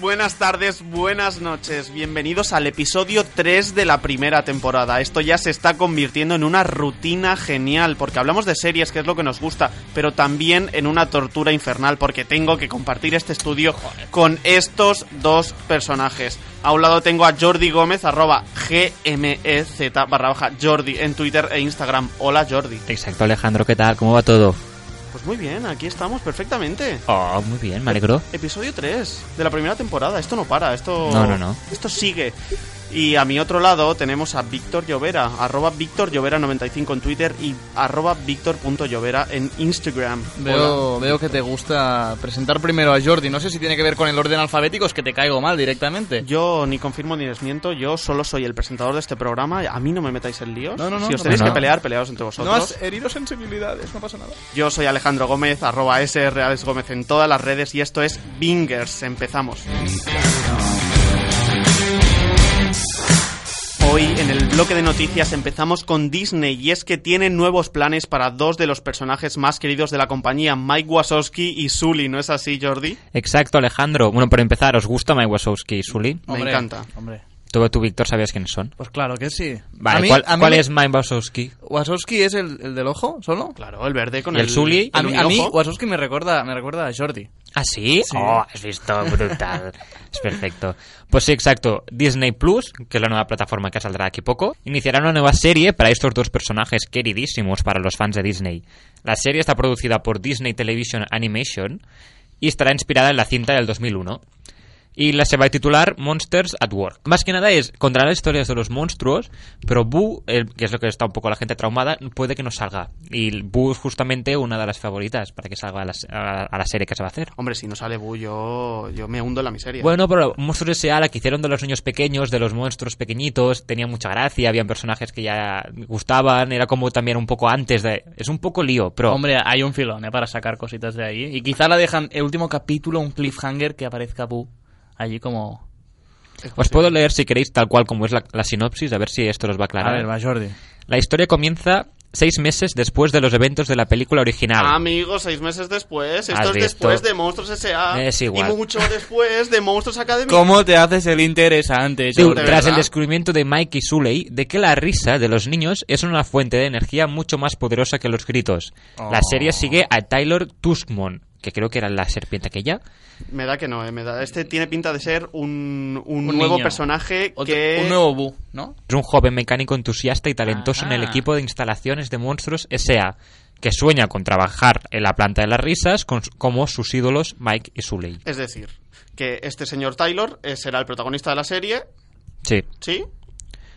Buenas tardes, buenas noches. Bienvenidos al episodio 3 de la primera temporada. Esto ya se está convirtiendo en una rutina genial, porque hablamos de series, que es lo que nos gusta, pero también en una tortura infernal, porque tengo que compartir este estudio con estos dos personajes. A un lado tengo a Jordi Gómez, arroba GMEZ barra baja Jordi en Twitter e Instagram. Hola Jordi. Exacto, Alejandro, ¿qué tal? ¿Cómo va todo? Pues muy bien, aquí estamos perfectamente. Oh, muy bien, me alegro. Episodio 3 de la primera temporada. Esto no para, esto. No, no, no. Esto sigue. Y a mi otro lado tenemos a Víctor Llovera, arroba Víctor Llovera95 en Twitter y arroba Víctor.llovera en Instagram. Veo, veo que te gusta presentar primero a Jordi. No sé si tiene que ver con el orden alfabético, es que te caigo mal directamente. Yo ni confirmo ni desmiento, yo solo soy el presentador de este programa. A mí no me metáis en líos. No, no, no, si os no tenéis que pelear, peleaos entre No vosotros. has herido sensibilidades, no pasa nada. Yo soy Alejandro Gómez, arroba SR Alex Gómez en todas las redes y esto es Bingers. Empezamos. Hoy en el bloque de noticias empezamos con Disney y es que tiene nuevos planes para dos de los personajes más queridos de la compañía, Mike Wazowski y Sully, ¿no es así, Jordi? Exacto, Alejandro. Bueno, para empezar, ¿os gusta Mike Wazowski y Sully? Me encanta. Hombre, Tú, tú, Víctor, sabías quiénes son. pues claro que sí. Vale, A mí- ¿cuál, a mí cuál me- es Mike Wazowski? ¿Wazowski es el, el del ojo solo? Claro, el verde con ¿Y el Sully? A el mí, a mí. Wazowski me recuerda, me recuerda a Jordi. ¿Ah, sí? Sí. Oh, has visto, brutal. es perfecto. Pues sí, exacto. Disney Plus, que es la nueva plataforma que saldrá aquí poco, iniciará una nueva serie para estos dos personajes queridísimos para los fans de Disney. La serie está producida por Disney Television Animation y estará inspirada en la cinta del 2001. Y la se va a titular Monsters at Work. Más que nada es contar las historias de los monstruos, pero Boo, el- que es lo que está un poco la gente traumada, puede que no salga. Y Boo es justamente una de las favoritas para que salga a la, a- a la serie que se va a hacer. Hombre, si no sale Bu, yo, yo me hundo en la miseria. Bueno, pero Monstruos S.A. la que hicieron de los niños pequeños, de los monstruos pequeñitos, tenía mucha gracia, habían personajes que ya gustaban, era como también un poco antes de... Es un poco lío, pero... Hombre, hay un filón ¿eh? para sacar cositas de ahí. Y quizá la dejan el último capítulo, un cliffhanger que aparezca Boo allí como... Os puedo leer si queréis tal cual como es la, la sinopsis, a ver si esto os va a A aclarar. ver, va Jordi. La historia comienza seis meses después de los eventos de la película original. Amigos, seis meses después, esto ¿Has es después de Monstruos S.A. Es igual. Y mucho después de Monstruos Academy. ¿Cómo te haces el interesante, tras el descubrimiento de Mike y Suley de que la risa de los niños es una fuente de energía mucho más poderosa que los gritos. La Oh. serie sigue a Tyler Tuskmon, que creo que era la serpiente aquella. Me da que no, eh, me da. Este tiene pinta de ser un, un Un nuevo niño. personaje Otro- que... Un nuevo Boo, ¿no? Es un joven mecánico entusiasta y talentoso en el Ajá. equipo de instalaciones de monstruos S.A., que sueña con trabajar en la planta de las risas con, como sus ídolos Mike y Suley. Es decir, que este señor Taylor eh, será el protagonista de la serie, Sí. ¿sí?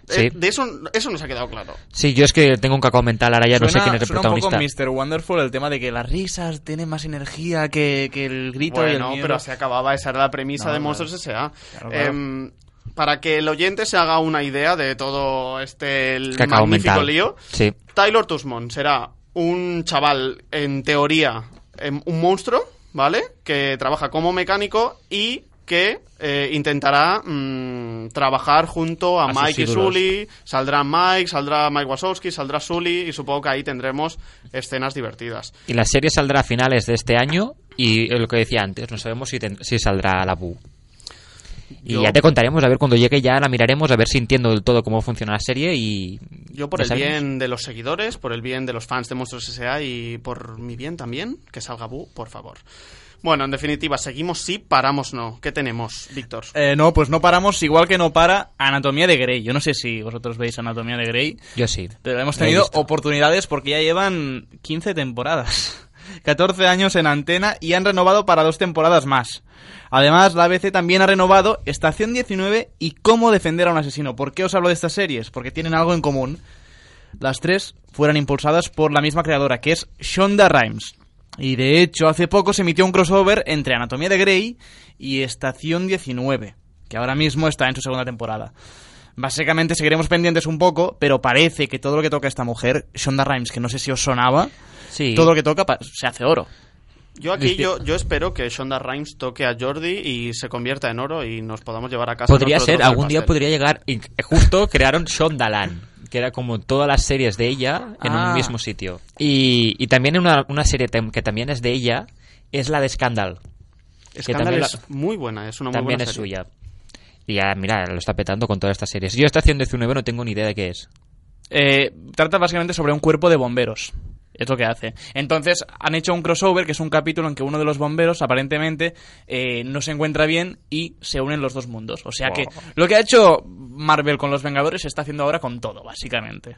Sí. Eh, de eso, eso nos ha quedado claro. Sí, yo es que tengo un cacao mental, ahora ya no sé quién es el suena protagonista. un poco Mr. Wonderful el tema de que las risas tienen más energía que, que el grito y el Bueno, miedo. pero se acababa, esa era la premisa No, de. Monstruos S.A. Claro, claro. Em, para que el oyente se haga una idea de todo este el Cacao magnífico mental. lío, Sí. Taylor Tusmon será un chaval, en teoría, em, un monstruo, ¿vale? Que trabaja como mecánico y que eh, intentará mm, trabajar junto a, Mike y. Sully. Saldrá Mike, saldrá Mike Wazowski, saldrá Sully y supongo que ahí tendremos escenas divertidas. Y la serie saldrá a finales de este año y eh, lo que decía antes, no sabemos si saldrá la Bu. Y Yo- ya te contaremos, a ver, cuando llegue ya la miraremos, a ver si entiendo del todo cómo funciona la serie y... Yo por el sabemos. bien de los seguidores, por el bien de los fans de Monstruos S.A. y por mi bien también, que salga Bu, por favor. Bueno, en definitiva, seguimos sí, paramos no. ¿Qué tenemos, Víctor? Eh, no, pues no paramos, igual que no para Anatomía de Grey. Yo no sé si vosotros veis Anatomía de Grey, Yo sí. pero hemos tenido oportunidades porque ya llevan 15 temporadas. 14 años en antena y han renovado para dos temporadas más. Además, la ABC también ha renovado Estación 19 y Cómo defender a un asesino. ¿Por qué os hablo de estas series? Porque tienen algo en común. Las tres fueron impulsadas por la misma creadora, que es Shonda Rhimes. Y de hecho, hace poco se emitió un crossover entre Anatomía de Grey y Estación 19, que ahora mismo está en su segunda temporada. Básicamente seguiremos pendientes un poco, pero parece que todo lo que toca esta mujer, Shonda Rhimes, que no sé si os sonaba, Sí. todo lo que toca se hace oro. Yo aquí, Dice- yo, yo espero que Shonda Rhimes toque a Jordi y se convierta en oro y nos podamos llevar a casa. Podría ser, de algún día podría llegar. y justo crearon Shondaland, que era como todas las series de ella en Ah. un mismo sitio. Y, y también una, una serie que también es de ella es la de Scandal. Scandal también es la- muy buena, es una muy También buena es serie. suya. Y ya, mira, lo está petando con todas estas series. Yo Estación 19 no tengo ni idea de qué es. Eh, trata básicamente sobre un cuerpo de bomberos. Es lo que hace. Entonces han hecho un crossover, que es un capítulo en que uno de los bomberos aparentemente eh, no se encuentra bien y se unen los dos mundos. O sea que lo que ha hecho Marvel con los Vengadores se está haciendo ahora con todo, básicamente.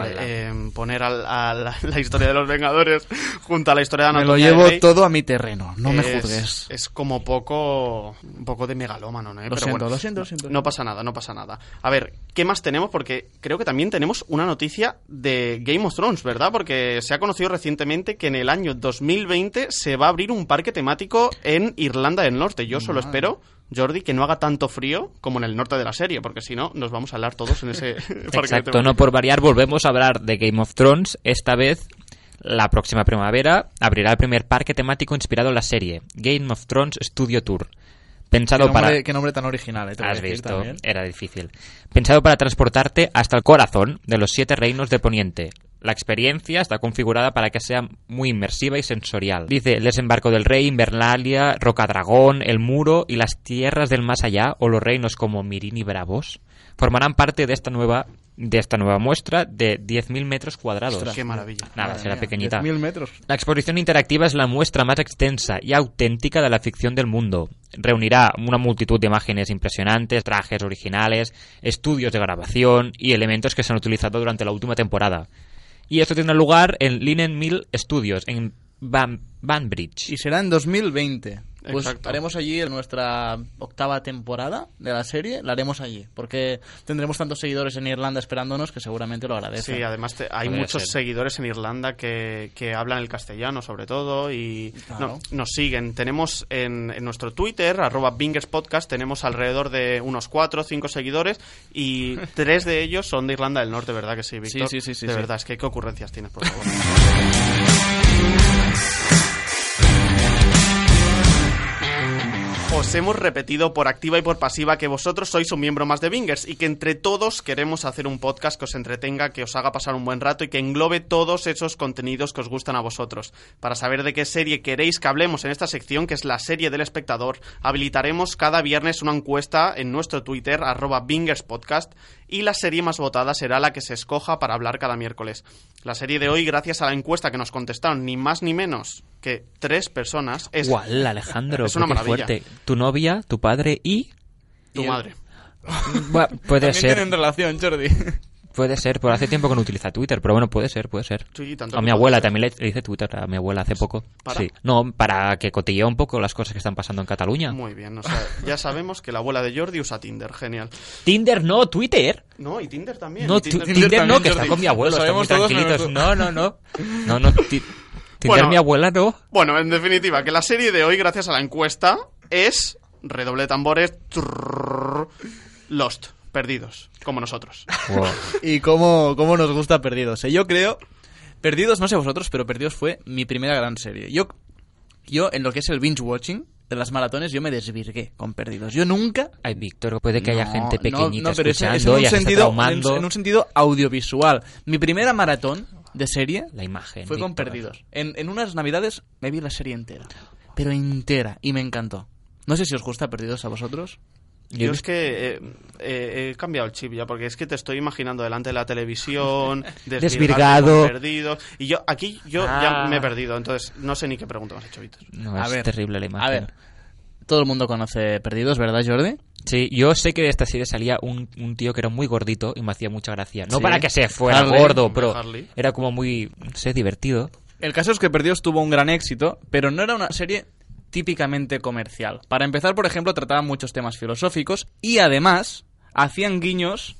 Hombre, eh, poner al- a, la, la historia de los Vengadores junto a la historia de Me lo Anatomía llevo todo a mi terreno, no me es- juzgues. Es como poco, un poco de megalómano, ¿no? Lo Pero siento, bueno, lo siento, lo siento. No pasa nada, no pasa nada. A ver, ¿qué más tenemos? Porque creo que también tenemos una noticia de Game of Thrones, ¿verdad? Porque se ha conocido recientemente que en el año 2020 se va a abrir un parque temático en Irlanda del Norte. Yo solo espero, Jordi, que no haga tanto frío como en el norte de la serie, porque si no, nos vamos a hablar todos en ese Exacto, no por variar, volvemos a hablar de Game of Thrones. Esta vez, la próxima primavera, abrirá el primer parque temático inspirado en la serie, Game of Thrones Studio Tour. Pensado ¿Qué para... qué nombre tan original, eh, Has decir visto, también. era difícil. Pensado para transportarte hasta el corazón de los siete reinos de Poniente. La experiencia está configurada para que sea muy inmersiva y sensorial. Dice el desembarco del rey, Invernalia, Rocadragón, el muro y las tierras del más allá, o los reinos como Mirin y Bravos, formarán parte de esta nueva, de esta nueva muestra de 10.000 metros cuadrados. Ostras, Qué maravilla. Nada, será pequeñita. 10.000 metros. La exposición interactiva es la muestra más extensa y auténtica de la ficción del mundo. Reunirá una multitud de imágenes impresionantes, trajes originales, estudios de grabación y elementos que se han utilizado durante la última temporada. Y esto tendrá lugar en Linen Mill Studios, en Ban Banbridge. Y será en 2020. Pues Exacto. haremos allí nuestra octava temporada de la serie, la haremos allí, porque tendremos tantos seguidores en Irlanda esperándonos que seguramente lo agradecen. Sí, además te- hay Podría muchos ser. seguidores en Irlanda que, que hablan el castellano sobre todo y Claro. no- nos siguen. Tenemos en, en nuestro Twitter, arroba Bingers Podcast, tenemos alrededor de unos 4 o 5 seguidores y tres de ellos son de Irlanda del Norte, ¿verdad que sí, Víctor? sí, sí, sí, De sí. verdad, es que qué ocurrencias tienes, por favor. Os hemos repetido por activa y por pasiva que vosotros sois un miembro más de Bingers y que entre todos queremos hacer un podcast que os entretenga, que os haga pasar un buen rato y que englobe todos esos contenidos que os gustan a vosotros. Para saber de qué serie queréis que hablemos en esta sección, que es la serie del espectador, habilitaremos cada viernes una encuesta en nuestro Twitter, arroba Bingers Podcast, y la serie más votada será la que se escoja para hablar cada miércoles. La serie de hoy, gracias a la encuesta que nos contestaron ni más ni menos que tres personas, es Alejandro, Es una maravilla. fuerte. Tu novia, tu padre y... tu y madre. Buah, puede También ser, tienen relación, Jordi. puede ser, pero hace tiempo que no utiliza Twitter, pero bueno, puede ser, puede ser. Sí, tanto A mi abuela ser. también le, le hice Twitter a mi abuela hace poco. ¿Para? Sí. No, para que cotillea un poco las cosas que están pasando en Cataluña. Muy bien, o sea, ya sabemos que la abuela de Jordi usa Tinder, genial. Tinder no, Twitter. No, y Tinder también. No, Tinder- Tinder, no, que está con mi abuelo, todos, tranquilitos. No, no, no. No, no. ti- Tinder Bueno. mi abuela no. Bueno, en definitiva, que la serie de hoy, gracias a la encuesta, es redoble de tambores Lost, perdidos, como nosotros. Wow. y cómo, cómo nos gusta Perdidos. ¿eh? Yo creo, Perdidos, no sé vosotros, pero Perdidos fue mi primera gran serie. Yo, yo en lo que es el binge watching de las maratones, yo me desvirgué con Perdidos. Yo nunca... Ay, Víctor, puede que haya No, gente no, pequeñita no, pero es, escuchando es en un sentido, en, en un sentido audiovisual. Mi primera maratón de serie La imagen. fue con. Perdidos. En, en unas navidades me vi la serie entera. Pero entera. Y me encantó. No sé si os gusta Perdidos a vosotros. Yo es que eh, eh, he cambiado el chip ya, porque es que te estoy imaginando delante de la televisión, Desvirgado. perdido. Y yo, aquí, yo Ah. ya me he perdido, entonces no sé ni qué pregunta me has hecho, Víctor. No, A es ver, terrible la imagen. A ver, todo el mundo conoce Perdidos, ¿verdad, Jordi? Sí, yo sé que de esta serie salía un, un tío que era muy gordito y me hacía mucha gracia. No Sí. para que se fuera Harley, gordo, pero Harley. era como muy, no sé, divertido. El caso es que Perdidos tuvo un gran éxito, pero no era una serie típicamente comercial. Para empezar, por ejemplo, trataban muchos temas filosóficos y además hacían guiños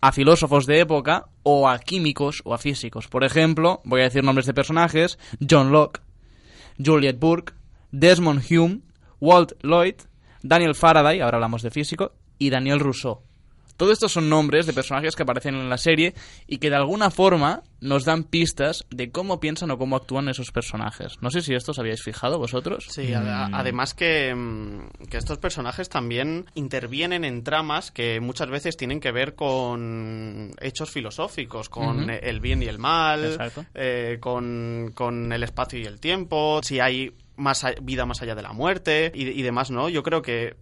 a filósofos de época o a químicos o a físicos. Por ejemplo, voy a decir nombres de personajes, John Locke, Juliet Burke, Desmond Hume, Walt Lloyd, Daniel Faraday, ahora hablamos de físico, y Daniel Rousseau. Todos estos son nombres de personajes que aparecen en la serie y que de alguna forma nos dan pistas de cómo piensan o cómo actúan esos personajes. No sé si esto os habíais fijado vosotros. Sí, ad- además que, mm, que estos personajes también intervienen en tramas que muchas veces tienen que ver con hechos filosóficos, con el bien y el mal, Exacto. eh, con, con el espacio y el tiempo. Si hay más vida más allá de la muerte y, y demás, ¿no? Yo creo que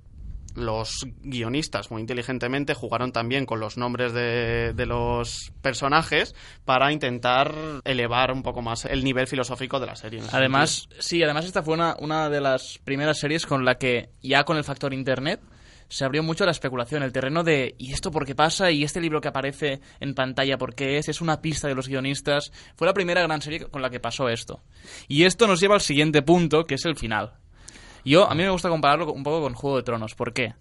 los guionistas muy inteligentemente jugaron también con los nombres de, de los personajes para intentar elevar un poco más el nivel filosófico de la serie. Además, sí, además esta fue una, una de las primeras series con la que, ya con el factor internet, se abrió mucho la especulación, el terreno de ¿y esto por qué pasa? ¿y este libro que aparece en pantalla por qué es? ¿Es una pista de los guionistas? Fue la primera gran serie con la que pasó esto. Y esto nos lleva al siguiente punto, que es el final. Yo, a mí me gusta compararlo un poco con Juego de Tronos. ¿Por qué?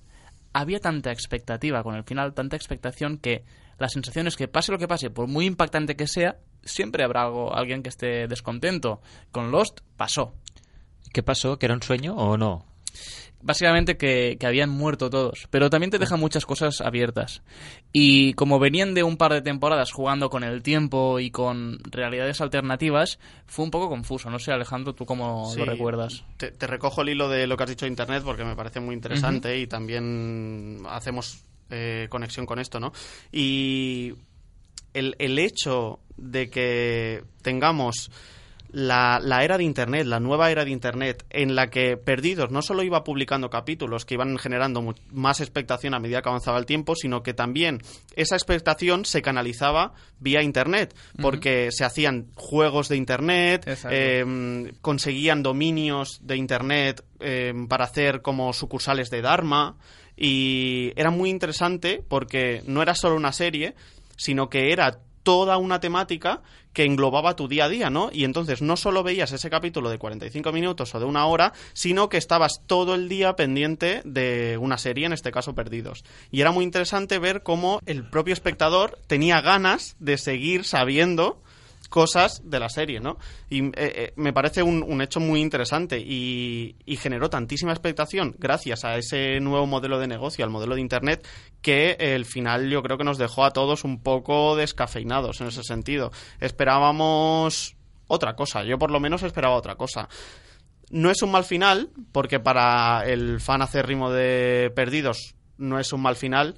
Había tanta expectativa con el final, tanta expectación que la sensación es que pase lo que pase, por muy impactante que sea, siempre habrá algo, alguien que esté descontento. Con Lost pasó. ¿Qué pasó? ¿Que era un sueño o no? Básicamente que, que habían muerto todos, pero también te deja muchas cosas abiertas. Y como venían de un par de temporadas jugando con el tiempo y con realidades alternativas, fue un poco confuso. No sé, Alejandro, ¿tú cómo Sí, lo recuerdas? Te, te recojo el hilo de lo que has dicho de Internet porque me parece muy interesante y también hacemos eh, conexión con esto, ¿no? Y el, el hecho de que tengamos la, la era de Internet, la nueva era de Internet, en la que Perdidos no solo iba publicando capítulos que iban generando más expectación a medida que avanzaba el tiempo, sino que también esa expectación se canalizaba vía Internet, porque se hacían juegos de Internet, eh, mm, conseguían dominios de Internet eh, para hacer como sucursales de Dharma y era muy interesante porque no era solo una serie, sino que era toda una temática que englobaba tu día a día, ¿no? Y entonces no solo veías ese capítulo de 45 minutos o de una hora, sino que estabas todo el día pendiente de una serie, en este caso Perdidos. Y era muy interesante ver cómo el propio espectador tenía ganas de seguir sabiendo cosas de la serie, ¿no? Y eh, eh, me parece un, un hecho muy interesante y, y generó tantísima expectación gracias a ese nuevo modelo de negocio, al modelo de Internet, que el final yo creo que nos dejó a todos un poco descafeinados en ese sentido. Esperábamos otra cosa, yo por lo menos esperaba otra cosa. No es un mal final, porque para el fan acérrimo de Perdidos no es un mal final.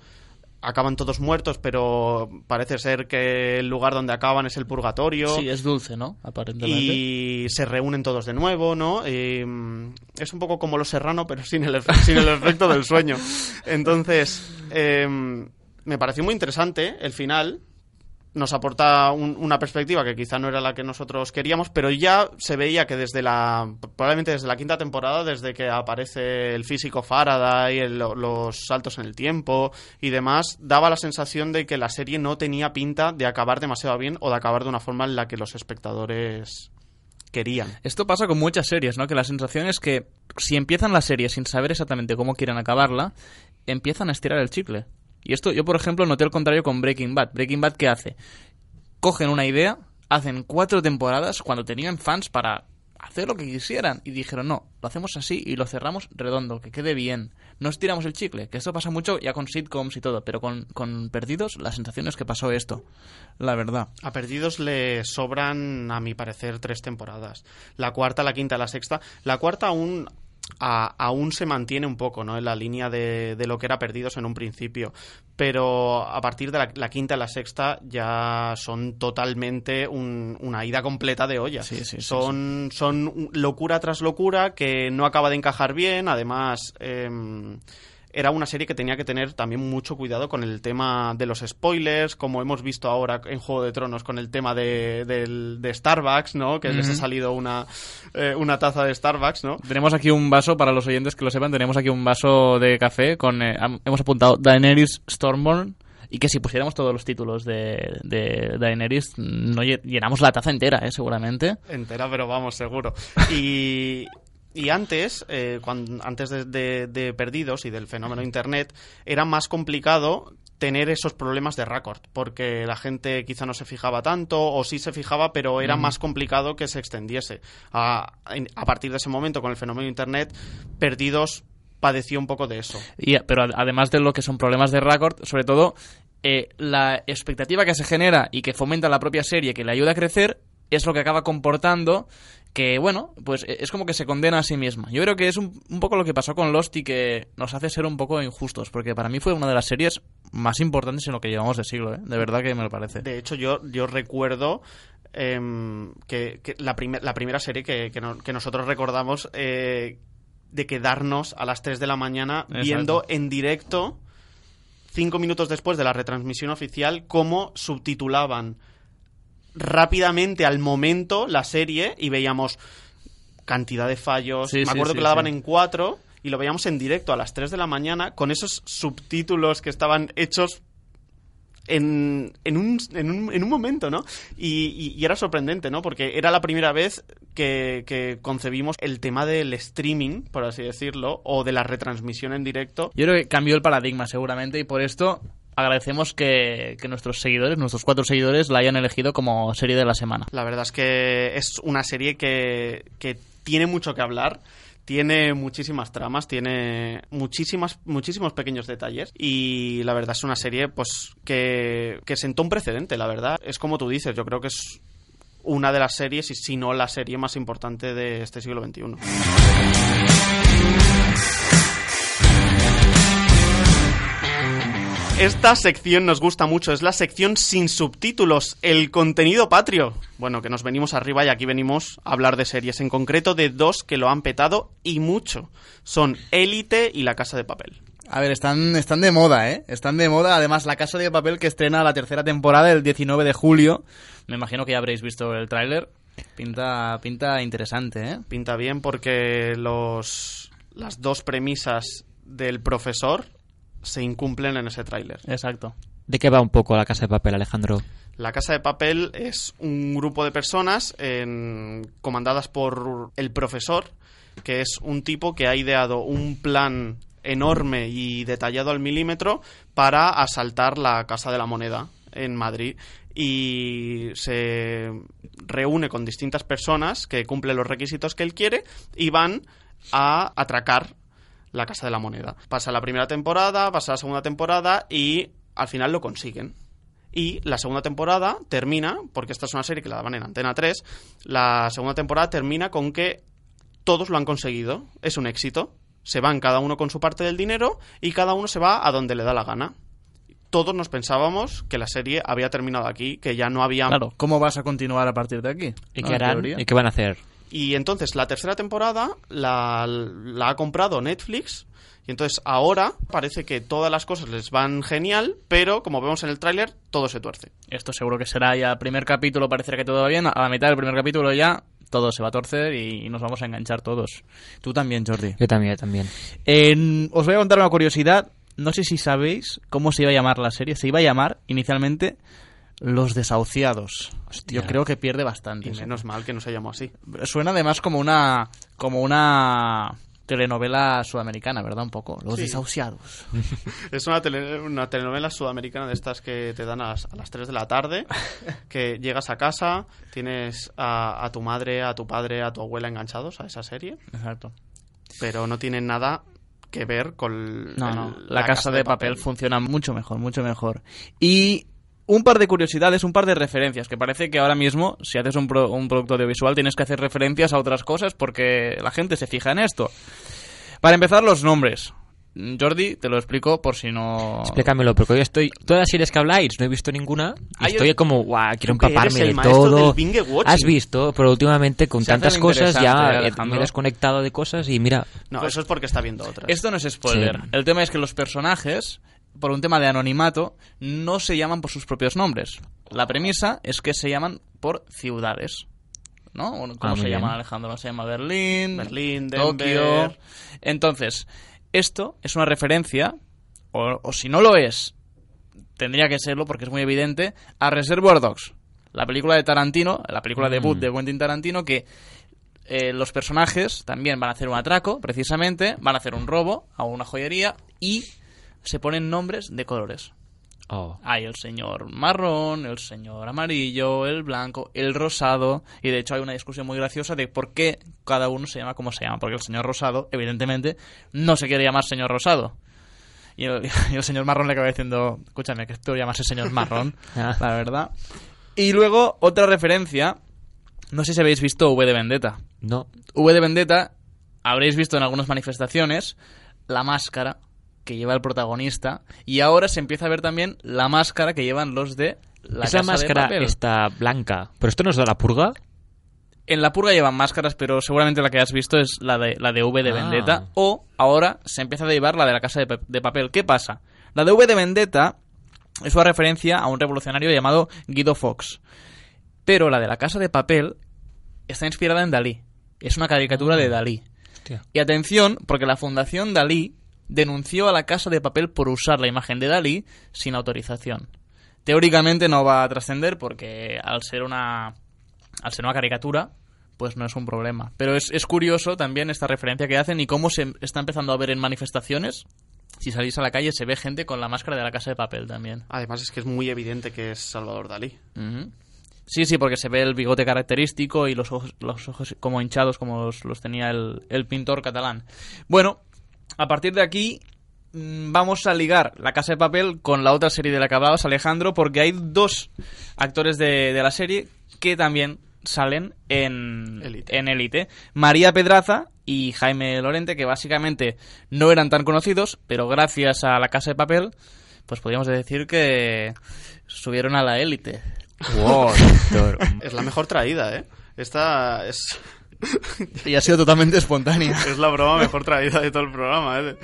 Acaban todos muertos, pero parece ser que el lugar donde acaban es el purgatorio. Sí, es dulce, ¿no? Aparentemente. y se reúnen todos de nuevo, ¿no? Y, mm, es un poco como Los Serrano, pero sin el, sin el efecto del sueño. Entonces, em, me pareció muy interesante el final. Nos aporta un- una perspectiva que quizá no era la que nosotros queríamos, pero ya se veía que desde la, probablemente desde la quinta temporada, desde que aparece el físico Faraday, el- los saltos en el tiempo y demás, daba la sensación de que la serie no tenía pinta de acabar demasiado bien o de acabar de una forma en la que los espectadores querían. Esto pasa con muchas series, ¿no? Que la sensación es que si empiezan la serie sin saber exactamente cómo quieren acabarla, empiezan a estirar el chicle. Y esto yo, por ejemplo, noté el contrario con Breaking Bad. Breaking Bad, ¿qué hace? Cogen una idea, hacen cuatro temporadas cuando tenían fans para hacer lo que quisieran. Y dijeron, no, lo hacemos así y lo cerramos redondo, que quede bien. No estiramos el chicle, que esto pasa mucho ya con sitcoms y todo, pero con, con Perdidos la sensación es que pasó esto. La verdad. A Perdidos le sobran, a mi parecer, tres temporadas. La cuarta, la quinta, la sexta. La cuarta aún, a- aún se mantiene un poco, ¿no? En la línea de, de lo que era Perdidos en un principio. Pero a partir de la, la quinta y la sexta ya son totalmente un- una ida completa de olla. Sí, sí, sí, son, son locura tras locura que no acaba de encajar bien. Además... em, era una serie que tenía que tener también mucho cuidado con el tema de los spoilers, como hemos visto ahora en Juego de Tronos con el tema de, del- de Starbucks, ¿no? Que les ha salido una, eh, una taza de Starbucks, ¿no? Tenemos aquí un vaso, para los oyentes que lo sepan, tenemos aquí un vaso de café con... eh, hemos apuntado Daenerys Stormborn y que si pusiéramos todos los títulos de, de Daenerys, no lle- llenamos la taza entera, ¿eh? Seguramente. Entera, pero vamos, seguro. Y, y antes, eh, antes de, de- de Perdidos y del fenómeno Internet, era más complicado tener esos problemas de récord, porque la gente quizá no se fijaba tanto, o sí se fijaba, pero era más complicado que se extendiese. A, a partir de ese momento, con el fenómeno Internet, Perdidos padeció un poco de eso. Y, pero ad- además de lo que son problemas de récord, sobre todo eh, la expectativa que se genera y que fomenta la propia serie, que le ayuda a crecer, es lo que acaba comportando que, bueno, pues eh, es como que se condena a sí misma. Yo creo que es un, un poco lo que pasó con Lost y que nos hace ser un poco injustos, porque para mí fue una de las series más importantes en lo que llevamos de siglo, ¿eh? De verdad que me lo parece. De hecho, yo, yo recuerdo em, que, que la, primer- la primera serie que, que no- que nosotros recordamos eh, de quedarnos a las 3 de la mañana Exacto. viendo en directo, cinco minutos después de la retransmisión oficial, cómo subtitulaban rápidamente al momento la serie y veíamos cantidad de fallos. Sí, Me acuerdo sí, que la daban en 4 y lo veíamos en directo a las 3 de la mañana con esos subtítulos que estaban hechos en, en, un, en, un, en un momento, ¿no? Y, y- y era sorprendente, ¿no? Porque era la primera vez que, que concebimos el tema del streaming, por así decirlo, o de la retransmisión en directo. Yo creo que cambió el paradigma seguramente y por esto agradecemos que, nuestros seguidores, nuestros cuatro seguidores, la hayan elegido como serie de la semana. La verdad es que es una serie que, que tiene mucho que hablar. Tiene muchísimas tramas, tiene muchísimas, muchísimos pequeños detalles y la verdad es una serie pues que, que sentó un precedente, la verdad. Es como tú dices, yo creo que es una de las series, y si no la serie más importante de este siglo XXI. Esta sección nos gusta mucho, es la sección sin subtítulos, el contenido patrio. Bueno, que nos venimos arriba y aquí venimos a hablar de series, en concreto de dos que lo han petado y mucho. Son Élite y La Casa de Papel. A ver, están, están de moda, ¿eh? Están de moda. Además, La Casa de Papel que estrena la tercera temporada el 19 de julio. Me imagino que ya habréis visto el tráiler. Pinta, pinta interesante, ¿eh? Pinta bien porque los, las dos premisas del profesor se incumplen en ese tráiler. Exacto. ¿De qué va un poco la casa de papel, Alejandro? La Casa de Papel es un grupo de personas en- comandadas por el profesor, que es un tipo que ha ideado un plan enorme y detallado al milímetro para asaltar la Casa de la Moneda en Madrid y se reúne con distintas personas que cumplen los requisitos que él quiere y van a atracar la Casa de la Moneda. Pasa la primera temporada, pasa la segunda temporada y al final lo consiguen. Y la segunda temporada termina, porque esta es una serie que la daban en Antena 3, la segunda temporada termina con que todos lo han conseguido, es un éxito. Se van cada uno con su parte del dinero y cada uno se va a donde le da la gana. Todos nos pensábamos que la serie había terminado aquí, que ya no había... Claro, ¿cómo vas a continuar a partir de aquí? ¿Y ¿No? qué harán? ¿Y qué van a hacer? Y entonces la tercera temporada la, la ha comprado Netflix. Y entonces ahora parece que todas las cosas les van genial, pero como vemos en el tráiler, todo se tuerce. Esto seguro que será ya el primer capítulo, parecerá que todo va bien. A la mitad del primer capítulo ya todo se va a torcer y nos vamos a enganchar todos. Tú también, Jordi. Yo también, yo también. En- os voy a contar una curiosidad. No sé si sabéis cómo se iba a llamar la serie. Se iba a llamar inicialmente Los Desahuciados. Hostia. Yo creo que pierde Y bastante. menos mal que no se llamó así. Suena además como una como una telenovela sudamericana, ¿verdad? Un poco. Los Sí. Desahuciados. Es una, tele- una telenovela sudamericana de estas que te dan a las, a las 3 de la tarde, que llegas a casa, tienes a, a tu madre, a tu padre, a tu abuela enganchados a esa serie, Exacto. pero no tienen nada que ver con No, el- no. La, casa, de, papel. funciona mucho mejor, mucho mejor. Y un par de curiosidades, un par de referencias, que parece que ahora mismo, si haces un, pro- un producto audiovisual, tienes que hacer referencias a otras cosas porque la gente se fija en esto. Para empezar, los nombres. Jordi, te lo explico por si no... Explícamelo, porque hoy estoy... Todas las series que habláis, no he visto ninguna. Y estoy yo- como, guau, quiero empaparme de todo. Has visto, pero últimamente con Se tantas cosas ya me he desconectado de cosas y mira... No, Pues eso es porque está viendo otras. Esto no es spoiler. Sí. El tema es que los personajes, por un tema de anonimato, no se llaman por sus propios nombres. La premisa es que se llaman por ciudades. ¿No? ¿Cómo Ah, se llama Alejandro? Se llama Berlín, Berlín, Tokio. Entonces, esto es una referencia, o, o si no lo es, tendría que serlo porque es muy evidente, a Reservoir Dogs, la película de Tarantino, la película Mm. debut de Quentin Tarantino, que eh, los personajes también van a hacer un atraco, precisamente, van a hacer un robo a una joyería y se ponen nombres de colores. Oh. Hay el señor marrón, el señor amarillo, el blanco, el rosado. Y de hecho hay una discusión muy graciosa de por qué cada uno se llama como se llama. Porque el señor rosado, evidentemente, no se quiere llamar señor rosado. Y el, y el señor marrón le acaba diciendo, escúchame, que tú llamas señor marrón, Ah. la verdad. Y luego, otra referencia, no sé si habéis visto V de Vendetta. No. V de Vendetta, habréis visto en algunas manifestaciones la máscara que lleva el protagonista y ahora se empieza a ver también la máscara que llevan los de La Esa Casa de máscara Papel. está blanca, pero esto nos da la purga. En la purga llevan máscaras, pero seguramente la que has visto es la de, la de V de Ah. Vendetta. O ahora se empieza a llevar la de la casa de, pa- de papel. ¿Qué pasa? La de V de Vendetta es una referencia a un revolucionario llamado Guido Fox. Pero la de la casa de papel está inspirada en Dalí. Es una caricatura de Dalí. Hostia. Y atención, porque la Fundación Dalí denunció a la casa de papel por usar la imagen de Dalí sin autorización. Teóricamente no va a trascender porque al ser una al ser una caricatura, pues no es un problema. Pero es, es curioso también esta referencia que hacen y cómo se está empezando a ver en manifestaciones. Si salís a la calle se ve gente con la máscara de la casa de papel también. Además es que es muy evidente que es Salvador Dalí. Sí, sí, porque se ve el bigote característico y los ojos, los ojos como hinchados como los, los tenía el, el pintor catalán. Bueno, a partir de aquí mm, vamos a ligar La Casa de Papel con la otra serie de la que hablabas, Alejandro, porque hay dos actores de, de la serie que también salen en Élite. en Élite. María Pedraza y Jaime Lorente, que básicamente no eran tan conocidos, pero gracias a La Casa de Papel, pues podríamos decir que subieron a la élite. Wow. Es la mejor traída, ¿eh? Esta es, Y ha sido totalmente espontánea. es la broma mejor traída de todo el programa, ¿eh?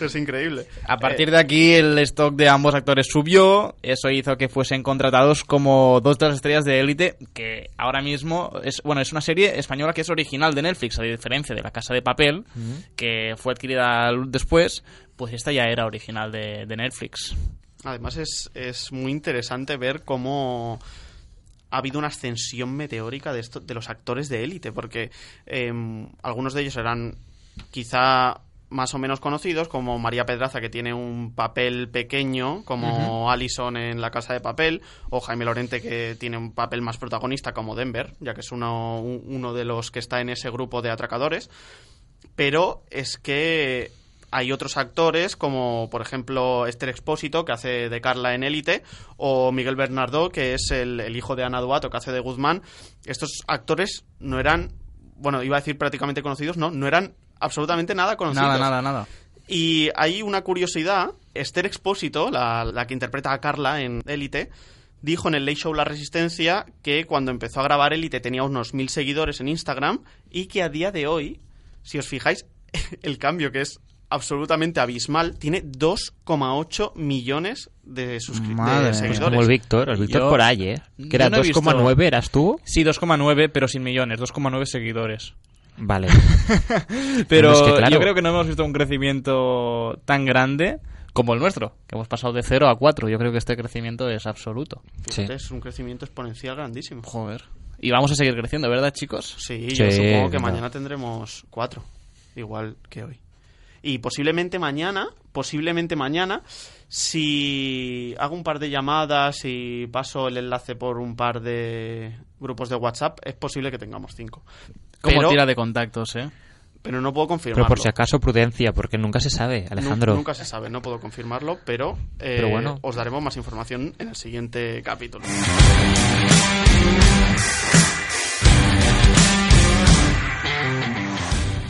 Es increíble. A partir de aquí el stock de ambos actores subió, eso hizo que fuesen contratados como dos de las estrellas de élite, que ahora mismo es bueno es una serie española que es original de Netflix, a diferencia de La Casa de Papel, que fue adquirida después, pues esta ya era original de, de Netflix. Además es, es muy interesante ver cómo ha habido una ascensión meteórica de, esto, de los actores de élite, porque em, algunos de ellos eran quizá más o menos conocidos, como María Pedraza, que tiene un papel pequeño, como Allison en La Casa de Papel, o Jaime Lorente, que tiene un papel más protagonista, como Denver, ya que es uno, un- uno de los que está en ese grupo de atracadores. Pero es que hay otros actores, como por ejemplo Esther Expósito, que hace de Carla en Élite, o Miguel Bernardo, que es el, el hijo de Ana Duato, que hace de Guzmán. Estos actores no eran, bueno, iba a decir prácticamente conocidos, no, no eran absolutamente nada conocidos. Nada, nada, nada. Y hay una curiosidad. Esther Expósito, la, la que interpreta a Carla en Élite, dijo en el Late Show La Resistencia que cuando empezó a grabar Élite tenía unos mil seguidores en Instagram y que a día de hoy, si os fijáis, el cambio que es absolutamente abismal, tiene 2,8 millones de, suscri- Madre de mía. Pues seguidores. como el Víctor, el Víctor Yo- por ahí, ¿eh? Que era no he visto- 2,9, ¿eras tú? Sí, 2,9, pero sin millones, 2,9 seguidores. Vale. Pero Bueno, es que claro. yo creo que no hemos visto un crecimiento tan grande como el nuestro, que hemos pasado de 0 a 4. Yo creo que este crecimiento es absoluto. Sí. Es un crecimiento exponencial grandísimo. Joder. Y vamos a seguir creciendo, ¿verdad, chicos? Sí, Sí, yo supongo que no. mañana tendremos cuatro, igual que hoy. Y posiblemente mañana, posiblemente mañana, si hago un par de llamadas y paso el enlace por un par de grupos de WhatsApp, es posible que tengamos cinco. Como Pero, tira de contactos, ¿eh? pero no puedo confirmarlo. Pero por si acaso, prudencia, porque nunca se sabe, Alejandro. Nunca se sabe, no puedo confirmarlo, pero, eh, Pero bueno. os daremos más información en el siguiente capítulo.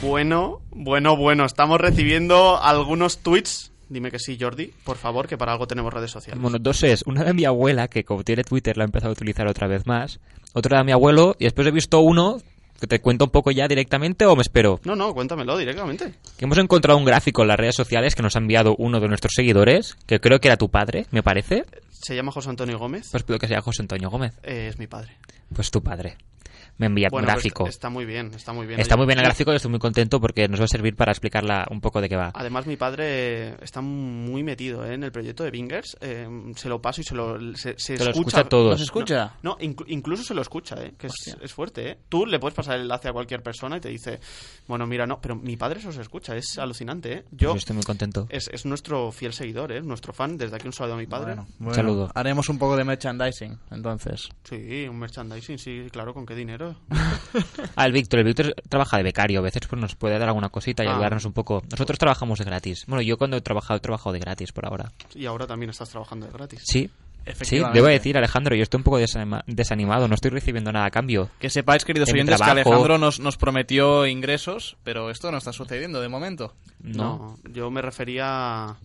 Bueno, bueno, bueno, estamos recibiendo algunos tweets. Dime que sí, Jordi, por favor, que para algo tenemos redes sociales. Bueno, dos es. Una de mi abuela, que como tiene Twitter, la ha empezado a utilizar otra vez más. Otra de mi abuelo, y después he visto uno que te cuento un poco ya directamente o me espero. No, no, cuéntamelo directamente. Que hemos encontrado un gráfico en las redes sociales que nos ha enviado uno de nuestros seguidores, que creo que era tu padre, me parece. Se llama José Antonio Gómez. Pues pido que sea José Antonio Gómez. Eh, es mi padre. Pues tu padre. Me envía Bueno, un pues gráfico. está muy bien, está muy bien. Está Oye, muy bien el gráfico y estoy muy contento porque nos va a servir para explicarla un poco de qué va. Además, mi padre está muy metido ¿eh? en el proyecto de Bingers. eh, se lo paso y se lo se, se Se lo escucha. escucha todo. ¿Nos escucha? No, inclu- incluso se lo escucha, ¿eh? que es, fuerte. ¿eh? Tú le puedes pasar el enlace a cualquier persona y te dice, bueno, mira, no, pero mi padre eso se escucha, es alucinante. ¿eh? Yo, Yo estoy muy contento. es, es nuestro fiel seguidor, ¿eh? nuestro fan. Desde aquí un saludo a mi padre. Bueno, bueno, Saludo. Haremos un poco de merchandising, entonces. Sí, un merchandising, sí, claro, ¿con qué dinero? Ah, el Víctor. El Víctor trabaja de becario. A veces pues, nos puede dar alguna cosita y Ah. ayudarnos un poco. Nosotros trabajamos de gratis. Bueno, yo cuando he trabajado, he trabajado de gratis por ahora. Y ahora también estás trabajando de gratis. Sí. Sí, debo decir, Alejandro, yo estoy un poco desanima- desanimado. No estoy recibiendo nada a cambio. Que sepáis, queridos En oyentes, que Alejandro nos, nos prometió ingresos, pero esto no está sucediendo de momento. No. yo me refería a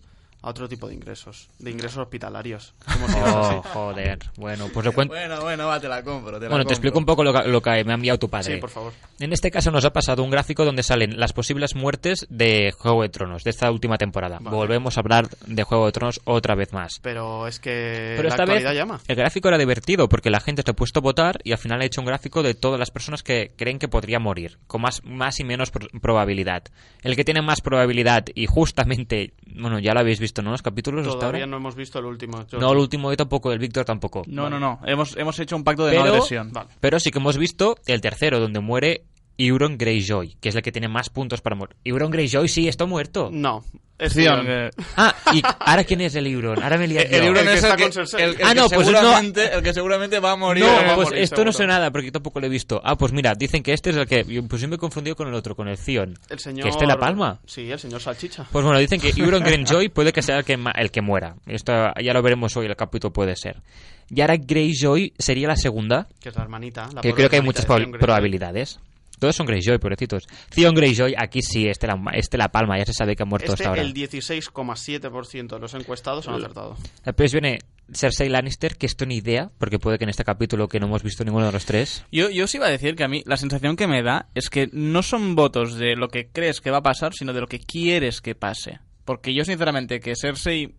otro tipo de ingresos, de ingresos hospitalarios. como si Oh, joder. Bueno, pues lo cuento. Bueno, bueno, va, te la compro. Te la Bueno, te explico un poco lo que, lo que me ha enviado tu padre. Sí, por favor. En este caso nos ha pasado un gráfico donde salen las posibles muertes de Juego de Tronos, de esta última temporada. Vale. Volvemos a hablar de Juego de Tronos otra vez más. Pero es que Pero la esta vez llama. el gráfico era divertido porque la gente se ha puesto a votar y al final ha hecho un gráfico de todas las personas que creen que podría morir, con más, más y menos pro- probabilidad. El que tiene más probabilidad y justamente, bueno, ya lo habéis visto, ¿no? Los capítulos hasta Todavía ahora. no hemos visto el último. No, el último yo tampoco, el Víctor tampoco. No, no, no. Hemos, hemos hecho un pacto de no Pero- agresión. Vale. Pero sí que hemos visto el tercero, donde muere Euron Greyjoy, que es el que tiene más puntos para morir. Euron Greyjoy, sí, está muerto. No. Es Theon, que- Ah, y ahora quién es el Euron? Ahora me liado El. Euron es está el que, el- el Ah, que no, pues no. el que seguramente va a morir. No, pues morir, esto no sé nada, porque tampoco lo he visto. Ah, pues mira, dicen que este es el que... yo- Pues yo me he confundido con el otro, con el Theon. El señor... Que esté la palma. Sí, el señor Salchicha. Pues bueno, dicen que Euron Greyjoy puede que sea el que, el que muera. Esto ya lo veremos hoy, el capítulo puede ser. Y ahora Greyjoy sería la segunda, Que es la hermanita. La que creo que hay muchas probabilidades. Todos son Greyjoy, pobrecitos. Theon Greyjoy, aquí sí, este la, este la palma, ya se sabe que ha muerto Este, hasta ahora. el 16,7% de los encuestados han acertado. Después viene Cersei Lannister, que esto ni idea, porque puede que en este capítulo que no hemos visto ninguno de los tres. Yo, yo os iba a decir que a mí la sensación que me da es que no son votos de lo que crees que va a pasar, sino de lo que quieres que pase. Porque yo, sinceramente, que Cersei.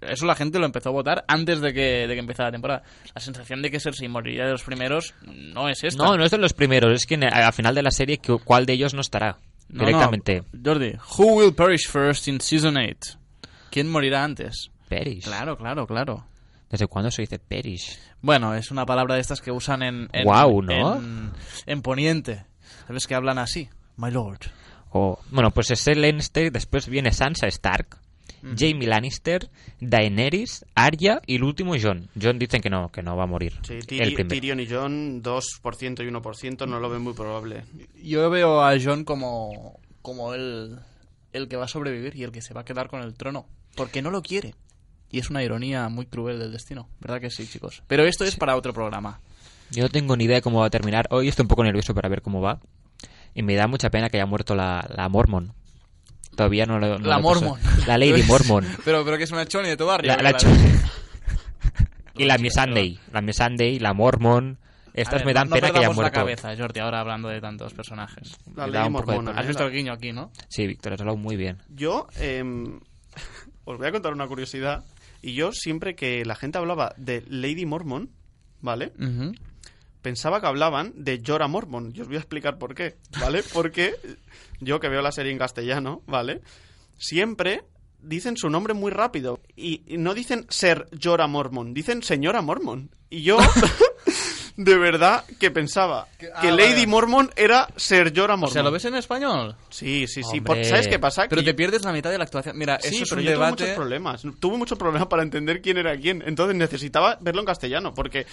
Eso la gente lo empezó a votar antes de que, de que empezara la temporada. La sensación de que Cersei moriría de los primeros no es esta. No, no es de los primeros, es que al final de la serie, ¿cuál de ellos no estará? No, no. Directamente. Jordi, who will perish first in season 8? ¿Quién morirá antes? Perish. Claro, claro, claro. ¿Desde cuándo se dice perish? Bueno, es una palabra de estas que usan en. en Guau, ¿no? En, en Poniente. ¿Sabes que hablan así? My lord. O, bueno, pues es el Lannister, después viene Sansa Stark, Jamie Lannister, Daenerys, Arya y el último Jon. Jon dicen que no, que no va a morir. Sí, el Tyri- primero. Tyrion y John, 2% y 1%, no lo ven muy probable. Yo veo a John como, como el, el que va a sobrevivir y el que se va a quedar con el trono. Porque no lo quiere. Y es una ironía muy cruel del destino. ¿Verdad que sí, chicos? Pero esto es para otro programa. Yo no tengo ni idea de cómo va a terminar. Hoy estoy un poco nervioso para ver cómo va. Y me da mucha pena que haya muerto la, la Mormon. Todavía no lo no La lo. Mormon. La Lady Mormon. pero, pero que es una choni de tu barrio. La, la y la Miss Sunday. La Miss Sunday, la Mormon. Estas ver, me dan no pena que haya perdamos muerto. la cabeza, Jordi, ahora hablando de tantos personajes. La mormona. pena. Has ¿eh? visto el guiño aquí, ¿no? Sí, Víctor, has hablado muy bien. Yo em, os voy a contar una curiosidad. Y yo siempre que la gente hablaba de Lady Mormon, ¿vale? Pensaba que hablaban de Jorah Mormon. Y os voy a explicar por qué, ¿vale? Porque yo que veo la serie en castellano, ¿vale? Siempre dicen su nombre muy rápido. Y, y no dicen ser Jorah Mormon, dicen señora Mormon. Y yo, de verdad, que pensaba que, ah, Lady vale. Mormon era ser Jorah Mormon. O sea, ¿lo ves en español? Sí, sí, sí. ¿Sabes qué pasa? Pero Que te yo- pierdes la mitad de la actuación. Mira, Sí, eso es pero un yo tuve debate... muchos problemas. Tuve muchos problemas para entender quién era quién. Entonces necesitaba verlo en castellano, porque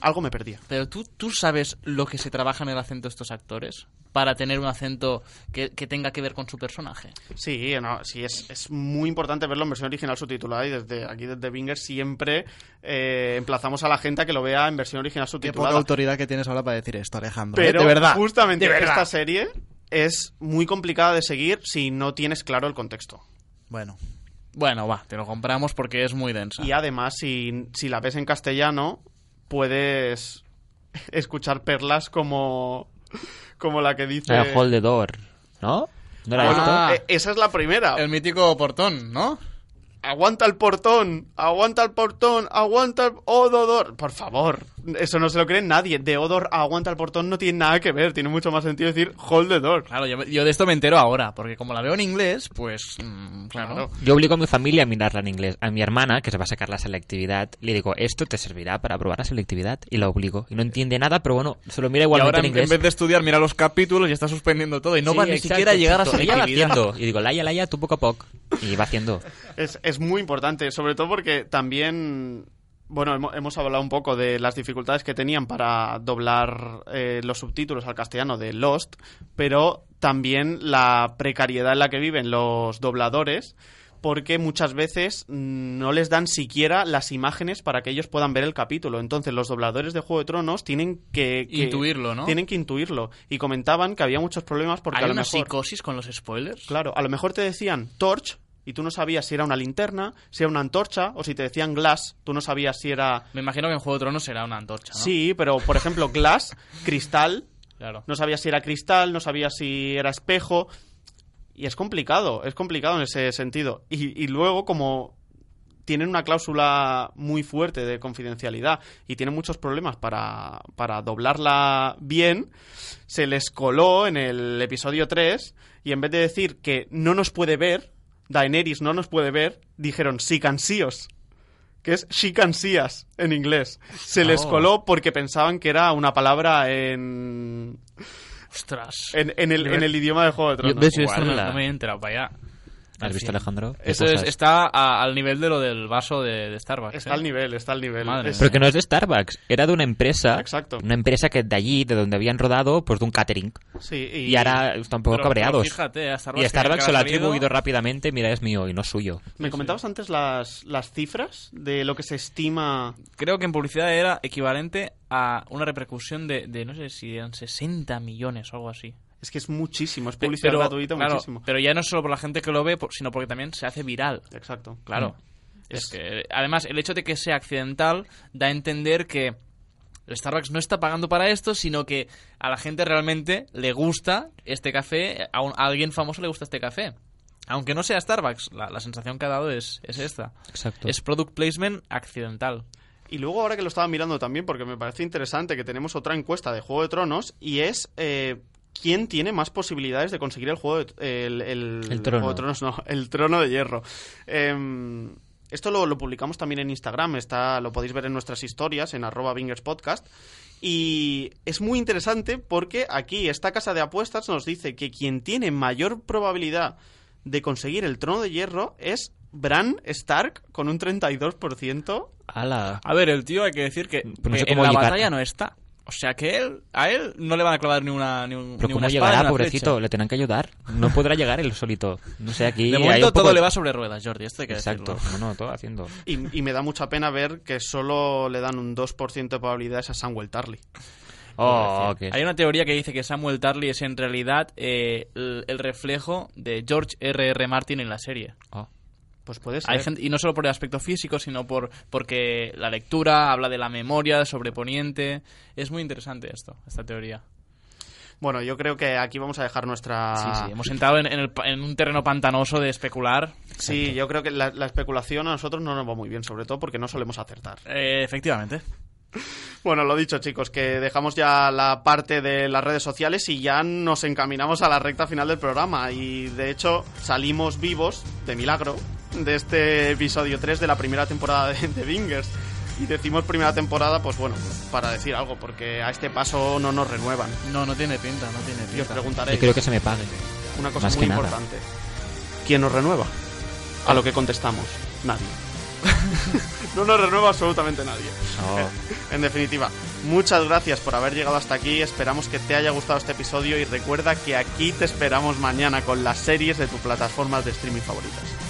algo me perdía. Pero tú, tú sabes lo que se trabaja en el acento de estos actores para tener un acento que, que tenga que ver con su personaje. Sí, no, sí es, es muy importante verlo en versión original subtitulada y desde aquí, desde Binger, siempre eh, emplazamos a la gente a que lo vea en versión original Qué poca subtitulada. autoridad que tienes ahora para decir esto, Alejandro. ¿eh? Pero de verdad. justamente de verdad. esta serie es muy complicada de seguir si no tienes claro el contexto. Bueno. Bueno, va, te lo compramos porque es muy densa. Y además, si, si la ves en castellano, puedes escuchar perlas como, como la que dice... De Hold the Door, ¿no? ¿No visto? Ah. eh, esa es la primera. El mítico portón, ¿no? Aguanta el portón, aguanta el portón, aguanta el odor. Por favor, eso no se lo cree nadie. De odor aguanta el portón no tiene nada que ver. Tiene mucho más sentido decir hold the door. Claro, yo, yo de esto me entero ahora, porque como la veo en inglés, pues... mm, claro. Claro. Yo obligo a mi familia a mirarla en inglés. A mi hermana, que se va a sacar la selectividad, le digo, esto te servirá para probar la selectividad. Y la obligo. Y no entiende nada, pero bueno, se lo mira Y igualmente ahora en inglés. en vez de estudiar, mira los capítulos y está suspendiendo todo. Y no Sí, va ni exacto, siquiera a llegar a va selectividad. haciendo. Y digo, Laia, Laia, tú poco a poco. Y va haciendo. Es, es muy importante, sobre todo porque también, bueno, hemos, hablado un poco de las dificultades que tenían para doblar eh, los subtítulos al castellano de Lost, pero también la precariedad en la que viven los dobladores, porque muchas veces mm, no les dan siquiera las imágenes para que ellos puedan ver el capítulo. Entonces los dobladores de Juego de Tronos tienen que... que- Intuirlo, ¿no? Tienen que intuirlo. Y comentaban que había muchos problemas porque Hay a lo una mejor... psicosis con los spoilers. Claro, a lo mejor te decían Torch y tú no sabías si era una linterna, si era una antorcha o si te decían glass, tú no sabías si era... Me imagino que en Juego de Tronos será una antorcha, ¿no? Sí, pero por ejemplo glass, cristal, Claro. no sabías si era cristal, no sabías si era espejo. Y es complicado, es complicado en ese sentido. Y, y luego, como tienen una cláusula muy fuerte de confidencialidad y tienen muchos problemas para, para doblarla bien, se les coló en el episodio 3 y en vez de decir que no nos puede ver, Daenerys no nos puede ver, dijeron sí cansíos. Que es she can see us en inglés. Se les Oh. coló porque pensaban que era una palabra en, Ostras. en, en el, en el idioma de Juego de Yo, Tronos. ¿Ves? Yo esto no, Guala. no me he enterado para allá. ¿Has visto, Alejandro? ¿Qué Eso es- está a- al nivel de lo del vaso de, de Starbucks. Está ¿eh? al nivel, está al nivel. Madre Es- Pero que no es de Starbucks, era de una empresa. Exacto. Una empresa que de allí, de donde habían rodado, pues de un catering. sí, y, Y, ahora están un poco Pero- pero cabreados. fíjate, a Starbucks y Starbucks se lo ha atribuido rápidamente, mira, es mío y no suyo. ¿Me comentabas antes las, las cifras de lo que se estima? Creo que en publicidad era equivalente a una repercusión de, de no sé si eran 60 millones o algo así. Es que es muchísimo, es publicidad gratuita claro, muchísimo. pero ya no es solo por la gente que lo ve, sino porque también se hace viral. Exacto. Claro. Mm. Es Es- que, además, el hecho de que sea accidental da a entender que el Starbucks no está pagando para esto, sino que a la gente realmente le gusta este café, a, un- a alguien famoso le gusta este café. Aunque no sea Starbucks, la, la sensación que ha dado es, es esta. Exacto. Es product placement accidental. Y luego ahora que lo estaba mirando también, porque me parece interesante que tenemos otra encuesta de Juego de Tronos y es eh, quién tiene más posibilidades de conseguir el juego de, el, el- El trono. Juego de Tronos, no, el trono de hierro. Em, esto lo, lo publicamos también en Instagram, está, lo podéis ver en nuestras historias, en arroba Bingers Podcast. Y es muy interesante porque aquí esta casa de apuestas nos dice que quien tiene mayor probabilidad de conseguir el trono de hierro es Bran Stark con un 32%. ¡Hala! A ver, el tío hay que decir que, no sé que en la llegar- batalla no está. O sea que él, a él no le van a clavar ni una ni, un, Pero ni ¿cómo una espada ni llegará, una pobrecito? flecha. Le tendrán que ayudar. No podrá llegar él solito. No sé, aquí De hay momento un poco- todo le va sobre ruedas, Jordi, esto hay que Exacto. decirlo. No, no, todo haciendo. Y, y me da mucha pena ver que solo le dan un 2% de probabilidades a Samuel Tarly. Oh, que Hay una teoría que dice que Samuel Tarly es en realidad eh, el, el reflejo de George R.R. R. Martin en la serie. Oh. Pues puede ser. Hay gente, y no solo por el aspecto físico, sino por porque la lectura habla de la memoria, sobre Poniente. Es muy interesante esto, esta teoría. Bueno, yo creo que aquí vamos a dejar nuestra... Sí, sí, hemos entrado en, en el en un terreno pantanoso de especular. Sí, yo creo que la, la especulación a nosotros no nos va muy bien, sobre todo porque no solemos acertar. Eh, efectivamente. Bueno, lo dicho, chicos, que dejamos ya la parte de las redes sociales y ya nos encaminamos a la recta final del programa. Y de hecho, salimos vivos, de milagro, de este episodio 3 de la primera temporada de, de Bingers. Y decimos primera temporada, pues bueno, para decir algo, porque a este paso no nos renuevan. No, no tiene pinta, no tiene Y os pinta. preguntaréis Yo creo que se me pague. una cosa más muy que nada. importante. ¿Quién nos renueva? A lo que contestamos, nadie. no nos renueva absolutamente nadie. En definitiva, muchas gracias por haber llegado hasta aquí. Esperamos que te haya gustado este episodio y recuerda que aquí te esperamos mañana con las series de tus plataformas de streaming favoritas.